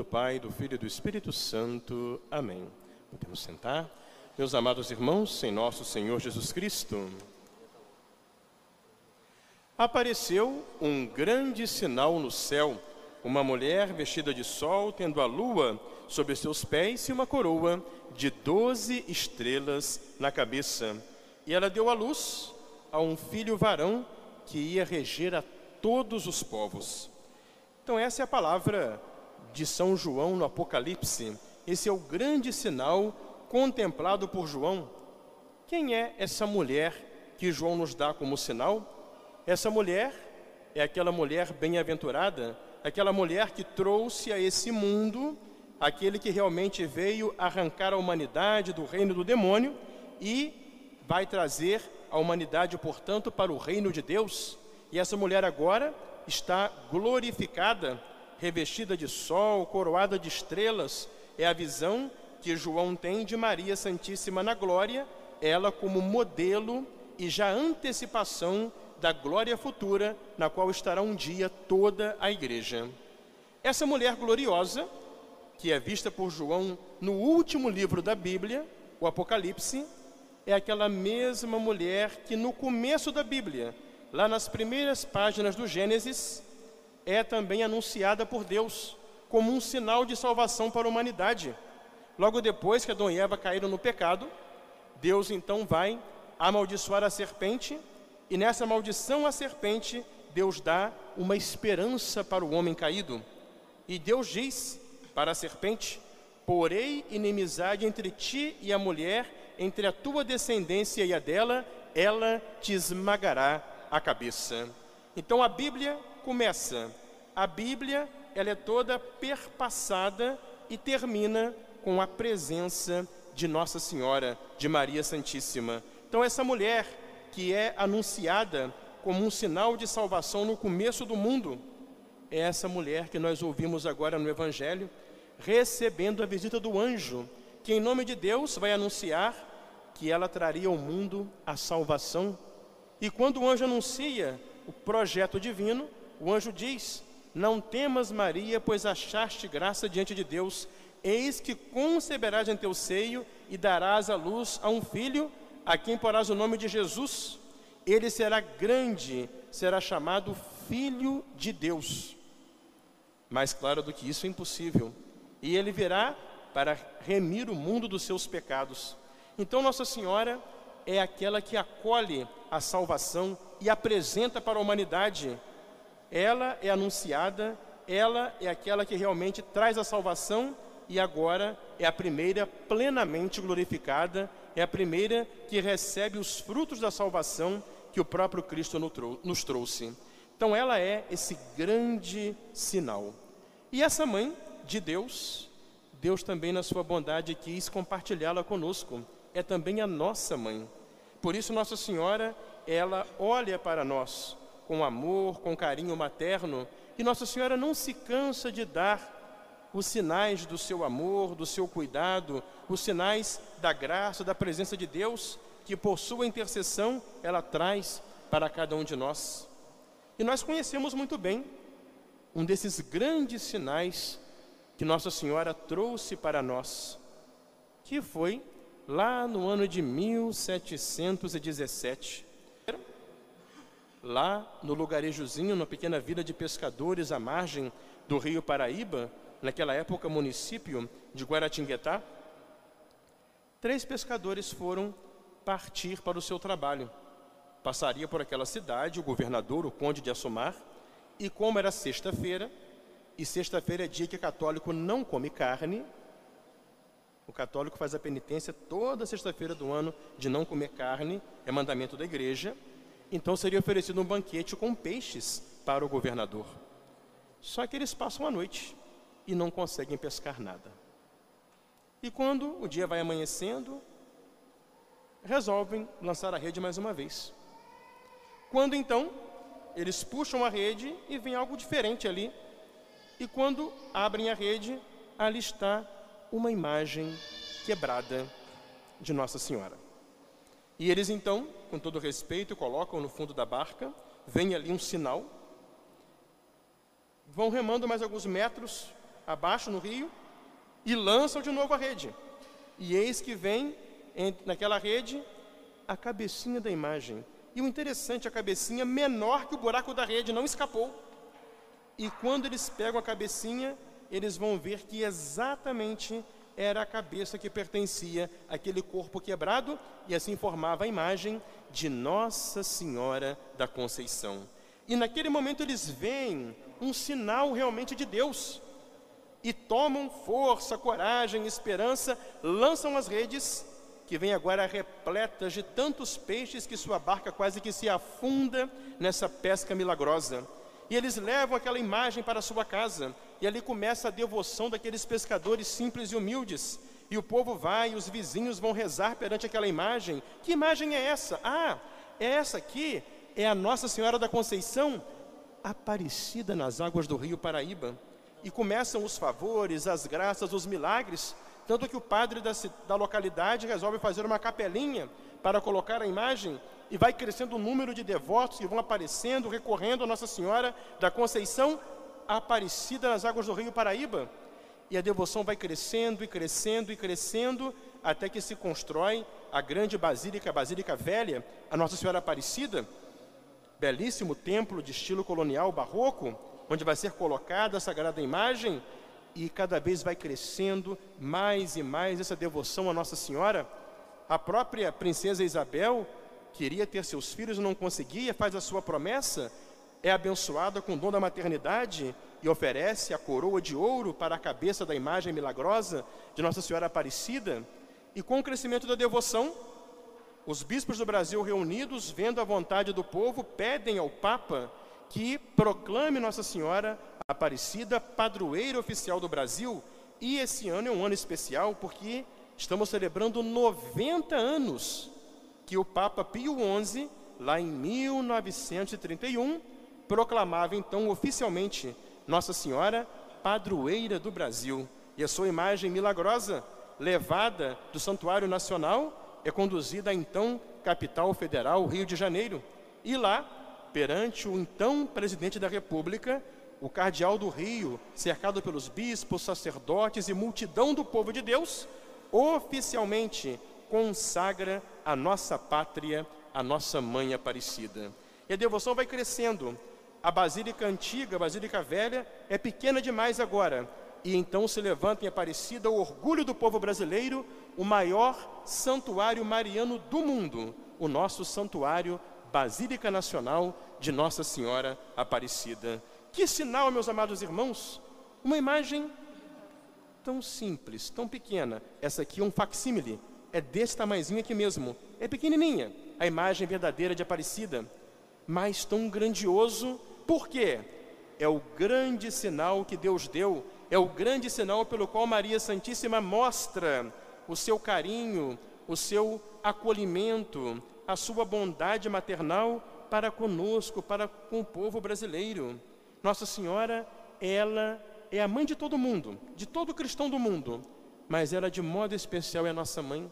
Do Pai, do Filho e do Espírito Santo. Amém. Podemos sentar. Meus amados irmãos, em nosso Senhor Jesus Cristo, apareceu um grande sinal no céu, uma mulher vestida de sol, tendo a lua sobre seus pés e uma coroa de doze estrelas na cabeça. E ela deu à luz a um filho varão que ia reger a todos os povos. Então, essa é a palavra de São João no Apocalipse. Esse é o grande sinal contemplado por João. Quem é essa mulher que João nos dá como sinal? Essa mulher é aquela mulher bem-aventurada, aquela mulher que trouxe a esse mundo aquele que realmente veio arrancar a humanidade do reino do demônio e vai trazer a humanidade, portanto, para o reino de Deus. E essa mulher agora está glorificada, revestida de sol, coroada de estrelas. É a visão que João tem de Maria Santíssima na glória, ela como modelo e já antecipação da glória futura, na qual estará um dia toda a igreja. Essa mulher gloriosa, que é vista por João no último livro da Bíblia, o Apocalipse, é aquela mesma mulher que no começo da Bíblia, lá nas primeiras páginas do Gênesis, é também anunciada por Deus como um sinal de salvação para a humanidade. Logo depois que Adão e Eva caíram no pecado, Deus então vai amaldiçoar a serpente, e nessa maldição à serpente, Deus dá uma esperança para o homem caído. E Deus diz para a serpente: Porei inimizade entre ti e a mulher, entre a tua descendência e a dela, ela te esmagará a cabeça. Então a Bíblia começa. A Bíblia, ela é toda perpassada e termina com a presença de Nossa Senhora, de Maria Santíssima. Então essa mulher que é anunciada como um sinal de salvação no começo do mundo, é essa mulher que nós ouvimos agora no Evangelho, recebendo a visita do anjo, que em nome de Deus vai anunciar que ela traria ao mundo a salvação. E quando o anjo anuncia o projeto divino, o anjo diz: Não temas, Maria, pois achaste graça diante de Deus. Eis que conceberás em teu seio e darás à luz a um filho, a quem porás o nome de Jesus. Ele será grande, será chamado Filho de Deus. Mais claro do que isso é impossível. E ele virá para remir o mundo dos seus pecados. Então, Nossa Senhora é aquela que acolhe a salvação e apresenta para a humanidade. Ela é anunciada, ela é aquela que realmente traz a salvação e agora é a primeira plenamente glorificada, é a primeira que recebe os frutos da salvação que o próprio Cristo nos trouxe. Então ela é esse grande sinal. E essa mãe de Deus, Deus também na sua bondade quis compartilhá-la conosco. É também a nossa mãe. Por isso Nossa Senhora, ela olha para nós com amor, com carinho materno, e Nossa Senhora não se cansa de dar os sinais do seu amor, do seu cuidado, os sinais da graça, da presença de Deus, que por sua intercessão ela traz para cada um de nós. E nós conhecemos muito bem um desses grandes sinais que Nossa Senhora trouxe para nós, que foi lá no ano de 1717, lá no lugarejozinho, numa pequena vila de pescadores à margem do rio Paraíba, naquela época município de Guaratinguetá, três pescadores foram partir para o seu trabalho. Passaria por aquela cidade o governador, o conde de Assumar, e como era sexta-feira, e sexta-feira é dia que católico não come carne, o católico faz a penitência toda sexta-feira do ano de não comer carne, é mandamento da igreja, então seria oferecido um banquete com peixes para o governador. Só que eles passam a noite e não conseguem pescar nada. E quando o dia vai amanhecendo, resolvem lançar a rede mais uma vez. Quando então eles puxam a rede e vem algo diferente ali. E quando abrem a rede, ali está uma imagem quebrada de Nossa Senhora. E eles então, com todo respeito, colocam no fundo da barca, vem ali um sinal, vão remando mais alguns metros abaixo no rio e lançam de novo a rede. E eis que vem naquela rede a cabecinha da imagem. E o interessante, a cabecinha menor que o buraco da rede, não escapou. E quando eles pegam a cabecinha, eles vão ver que exatamente era a cabeça que pertencia àquele corpo quebrado e assim formava a imagem de Nossa Senhora da Conceição. E naquele momento eles veem um sinal realmente de Deus e tomam força, coragem, esperança, lançam as redes, que vêm agora repletas de tantos peixes que sua barca quase que se afunda nessa pesca milagrosa. E eles levam aquela imagem para sua casa, e ali começa a devoção daqueles pescadores simples e humildes. E o povo vai, e os vizinhos vão rezar perante aquela imagem. Que imagem é essa? Ah, é essa aqui é a Nossa Senhora da Conceição, aparecida nas águas do rio Paraíba. E começam os favores, as graças, os milagres, tanto que o padre da, da localidade resolve fazer uma capelinha para colocar a imagem e vai crescendo o número de devotos que vão aparecendo, recorrendo a Nossa Senhora da Conceição Aparecida nas águas do Rio Paraíba. E a devoção vai crescendo e crescendo e crescendo, até que se constrói a grande basílica, a Basílica Velha, a Nossa Senhora Aparecida, belíssimo templo de estilo colonial barroco, onde vai ser colocada a sagrada imagem e cada vez vai crescendo mais e mais essa devoção à Nossa Senhora. A própria princesa Isabel queria ter seus filhos e não conseguia, faz a sua promessa, é abençoada com o dom da maternidade e oferece a coroa de ouro para a cabeça da imagem milagrosa de Nossa Senhora Aparecida. E com o crescimento da devoção, os bispos do Brasil reunidos, vendo a vontade do povo, pedem ao Papa que proclame Nossa Senhora Aparecida padroeira oficial do Brasil. E esse ano é um ano especial porque estamos celebrando 90 anos que o Papa Pio XI, lá em 1931, proclamava então oficialmente Nossa Senhora padroeira do Brasil. E a sua imagem milagrosa, levada do Santuário Nacional, é conduzida à então capital federal, Rio de Janeiro. E lá, perante o então presidente da República, o cardeal do Rio, cercado pelos bispos, sacerdotes e multidão do povo de Deus, oficialmente consagra a nossa pátria, a nossa mãe Aparecida. E a devoção vai crescendo. A Basílica Antiga, a Basílica Velha, é pequena demais agora. E então se levanta em Aparecida o orgulho do povo brasileiro, o maior santuário mariano do mundo, o nosso santuário Basílica Nacional de Nossa Senhora Aparecida. Que sinal, meus amados irmãos! Uma imagem tão simples, tão pequena. Essa aqui é um facsímile, é desse tamanhozinho aqui mesmo. É pequenininha, a imagem verdadeira de Aparecida, mas tão grandioso. Por quê? É o grande sinal que Deus deu, é o grande sinal pelo qual Maria Santíssima mostra o seu carinho, o seu acolhimento, a sua bondade maternal para conosco, para com o povo brasileiro. Nossa Senhora, ela é a mãe de todo mundo, de todo cristão do mundo, mas ela de modo especial é a nossa mãe,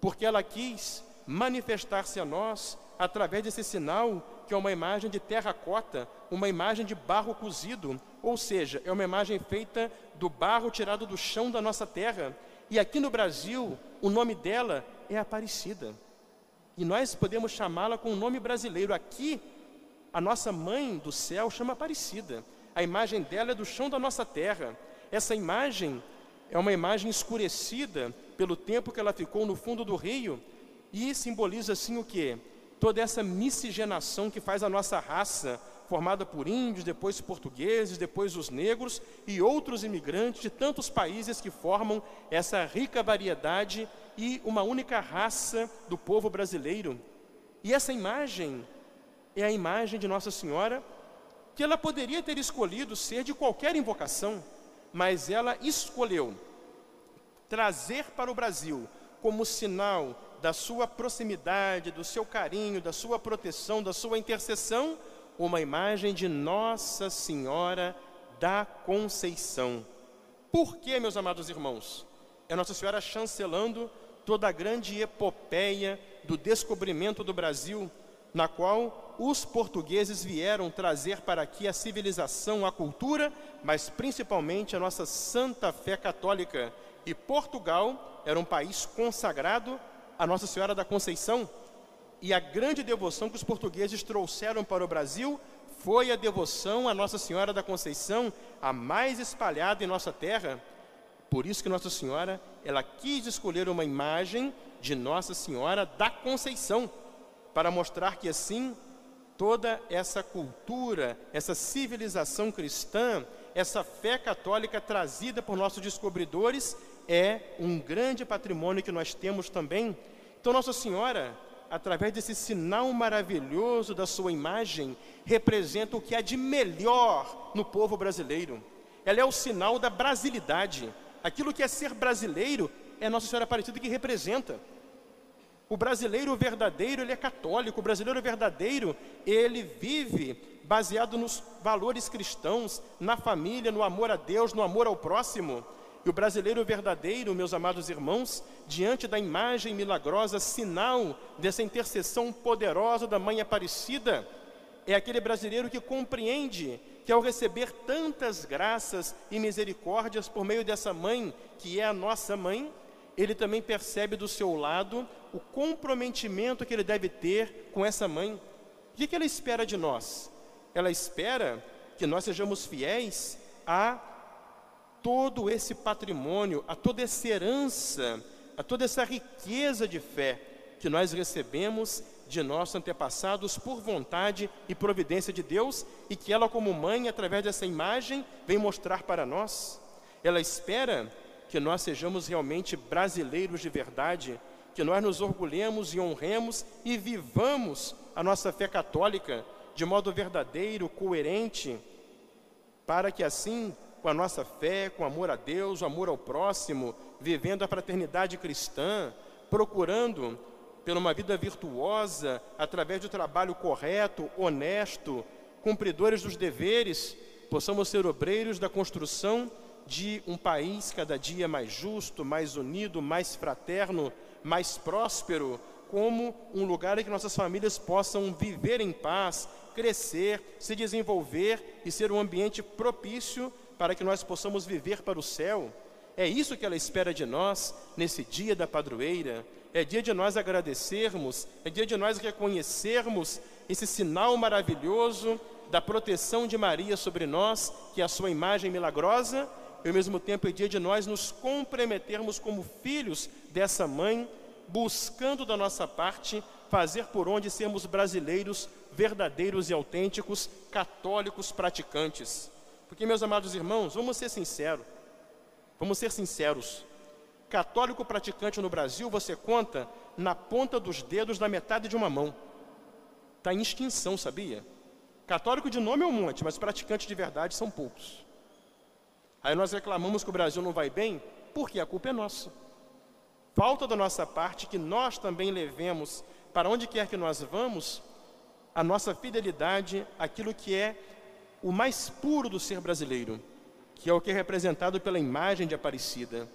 porque ela quis manifestar-se a nós através desse sinal que é uma imagem de terracota, uma imagem de barro cozido, ou seja, é uma imagem feita do barro tirado do chão da nossa terra, e aqui no Brasil, o nome dela é Aparecida. E nós podemos chamá-la com o um nome brasileiro. Aqui, a nossa mãe do céu chama Aparecida. A imagem dela é do chão da nossa terra. Essa imagem é uma imagem escurecida pelo tempo que ela ficou no fundo do rio e simboliza assim o que? Toda essa miscigenação que faz a nossa raça formada por índios, depois portugueses, depois os negros e outros imigrantes de tantos países que formam essa rica variedade e uma única raça do povo brasileiro. E essa imagem é a imagem de Nossa Senhora, que ela poderia ter escolhido ser de qualquer invocação, mas ela escolheu trazer para o Brasil como sinal da sua proximidade, do seu carinho, da sua proteção, da sua intercessão, uma imagem de Nossa Senhora da Conceição. Por que, meus amados irmãos? É Nossa Senhora chancelando toda a grande epopeia do descobrimento do Brasil. Na qual os portugueses vieram trazer para aqui a civilização, a cultura, mas principalmente a nossa santa fé católica. E Portugal era um país consagrado a Nossa Senhora da Conceição. E a grande devoção que os portugueses trouxeram para o Brasil foi a devoção a Nossa Senhora da Conceição, a mais espalhada em nossa terra. Por isso que Nossa Senhora, ela quis escolher uma imagem de Nossa Senhora da Conceição, para mostrar que assim toda essa cultura, essa civilização cristã, essa fé católica trazida por nossos descobridores é um grande patrimônio que nós temos também. Então, Nossa Senhora, através desse sinal maravilhoso da sua imagem, representa o que há de melhor no povo brasileiro. Ela é o sinal da brasilidade. Aquilo que é ser brasileiro é Nossa Senhora Aparecida que representa. O brasileiro verdadeiro, ele é católico. O brasileiro verdadeiro, ele vive baseado nos valores cristãos, na família, no amor a Deus, no amor ao próximo. E o brasileiro verdadeiro, meus amados irmãos, diante da imagem milagrosa, sinal dessa intercessão poderosa da Mãe Aparecida, é aquele brasileiro que compreende que ao receber tantas graças e misericórdias por meio dessa mãe, que é a nossa mãe, ele também percebe do seu lado o comprometimento que ele deve ter com essa mãe. O que, ela espera de nós? Ela espera que nós sejamos fiéis a todo esse patrimônio, a toda essa herança, a toda essa riqueza de fé que nós recebemos de nossos antepassados por vontade e providência de Deus e que ela, como mãe, através dessa imagem, vem mostrar para nós. Ela espera que nós sejamos realmente brasileiros de verdade, que nós nos orgulhemos e honremos e vivamos a nossa fé católica de modo verdadeiro, coerente, para que assim com a nossa fé, com amor a Deus, o amor ao próximo, vivendo a fraternidade cristã, procurando por uma vida virtuosa, através do trabalho correto, honesto, cumpridores dos deveres, possamos ser obreiros da construção de um país cada dia mais justo, mais unido, mais fraterno, mais próspero, como um lugar em que nossas famílias possam viver em paz, crescer, se desenvolver e ser um ambiente propício para que nós possamos viver para o céu. É isso que ela espera de nós nesse dia da padroeira. É dia de nós agradecermos, é dia de nós reconhecermos esse sinal maravilhoso da proteção de Maria sobre nós, que é a sua imagem milagrosa, e ao mesmo tempo é dia de nós nos comprometermos como filhos dessa mãe, buscando da nossa parte fazer por onde sermos brasileiros verdadeiros e autênticos, católicos praticantes. Porque, meus amados irmãos, vamos ser sinceros. Vamos ser sinceros. Católico praticante no Brasil, você conta na ponta dos dedos da metade de uma mão. Está em extinção, sabia? Católico de nome é um monte, mas praticantes de verdade são poucos. Aí nós reclamamos que o Brasil não vai bem, porque a culpa é nossa. Falta da nossa parte que nós também levemos para onde quer que nós vamos a nossa fidelidade, aquilo que é o mais puro do ser brasileiro, que é o que é representado pela imagem de Aparecida.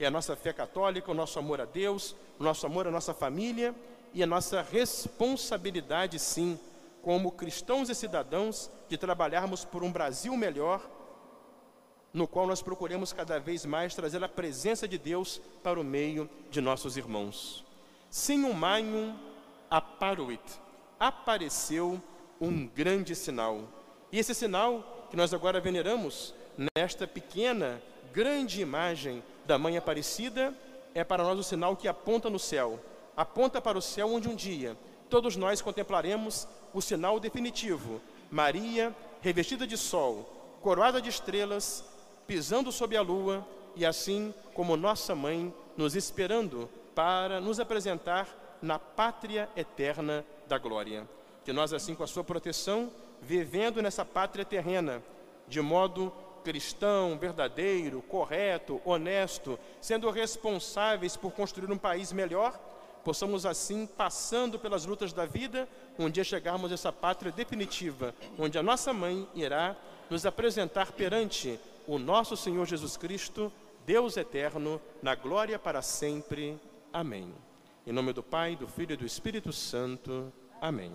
É a nossa fé católica, o nosso amor a Deus, o nosso amor à nossa família e a nossa responsabilidade, sim, como cristãos e cidadãos, de trabalharmos por um Brasil melhor, no qual nós procuremos cada vez mais trazer a presença de Deus para o meio de nossos irmãos. Sim, Maium aparuit, apareceu um grande sinal. E esse sinal que nós agora veneramos nesta pequena, grande imagem da Mãe Aparecida é para nós o sinal que aponta no céu, aponta para o céu onde um dia todos nós contemplaremos o sinal definitivo: Maria, revestida de sol, coroada de estrelas, pisando sob a lua e assim como nossa mãe nos esperando para nos apresentar na pátria eterna da glória. Que nós assim com a sua proteção vivendo nessa pátria terrena de modo cristão, verdadeiro, correto, honesto, sendo responsáveis por construir um país melhor, possamos assim, passando pelas lutas da vida, um dia chegarmos a essa pátria definitiva, onde a nossa mãe irá nos apresentar perante o nosso Senhor Jesus Cristo, Deus eterno, na glória para sempre. Amém. Em nome do Pai, do Filho e do Espírito Santo. Amém.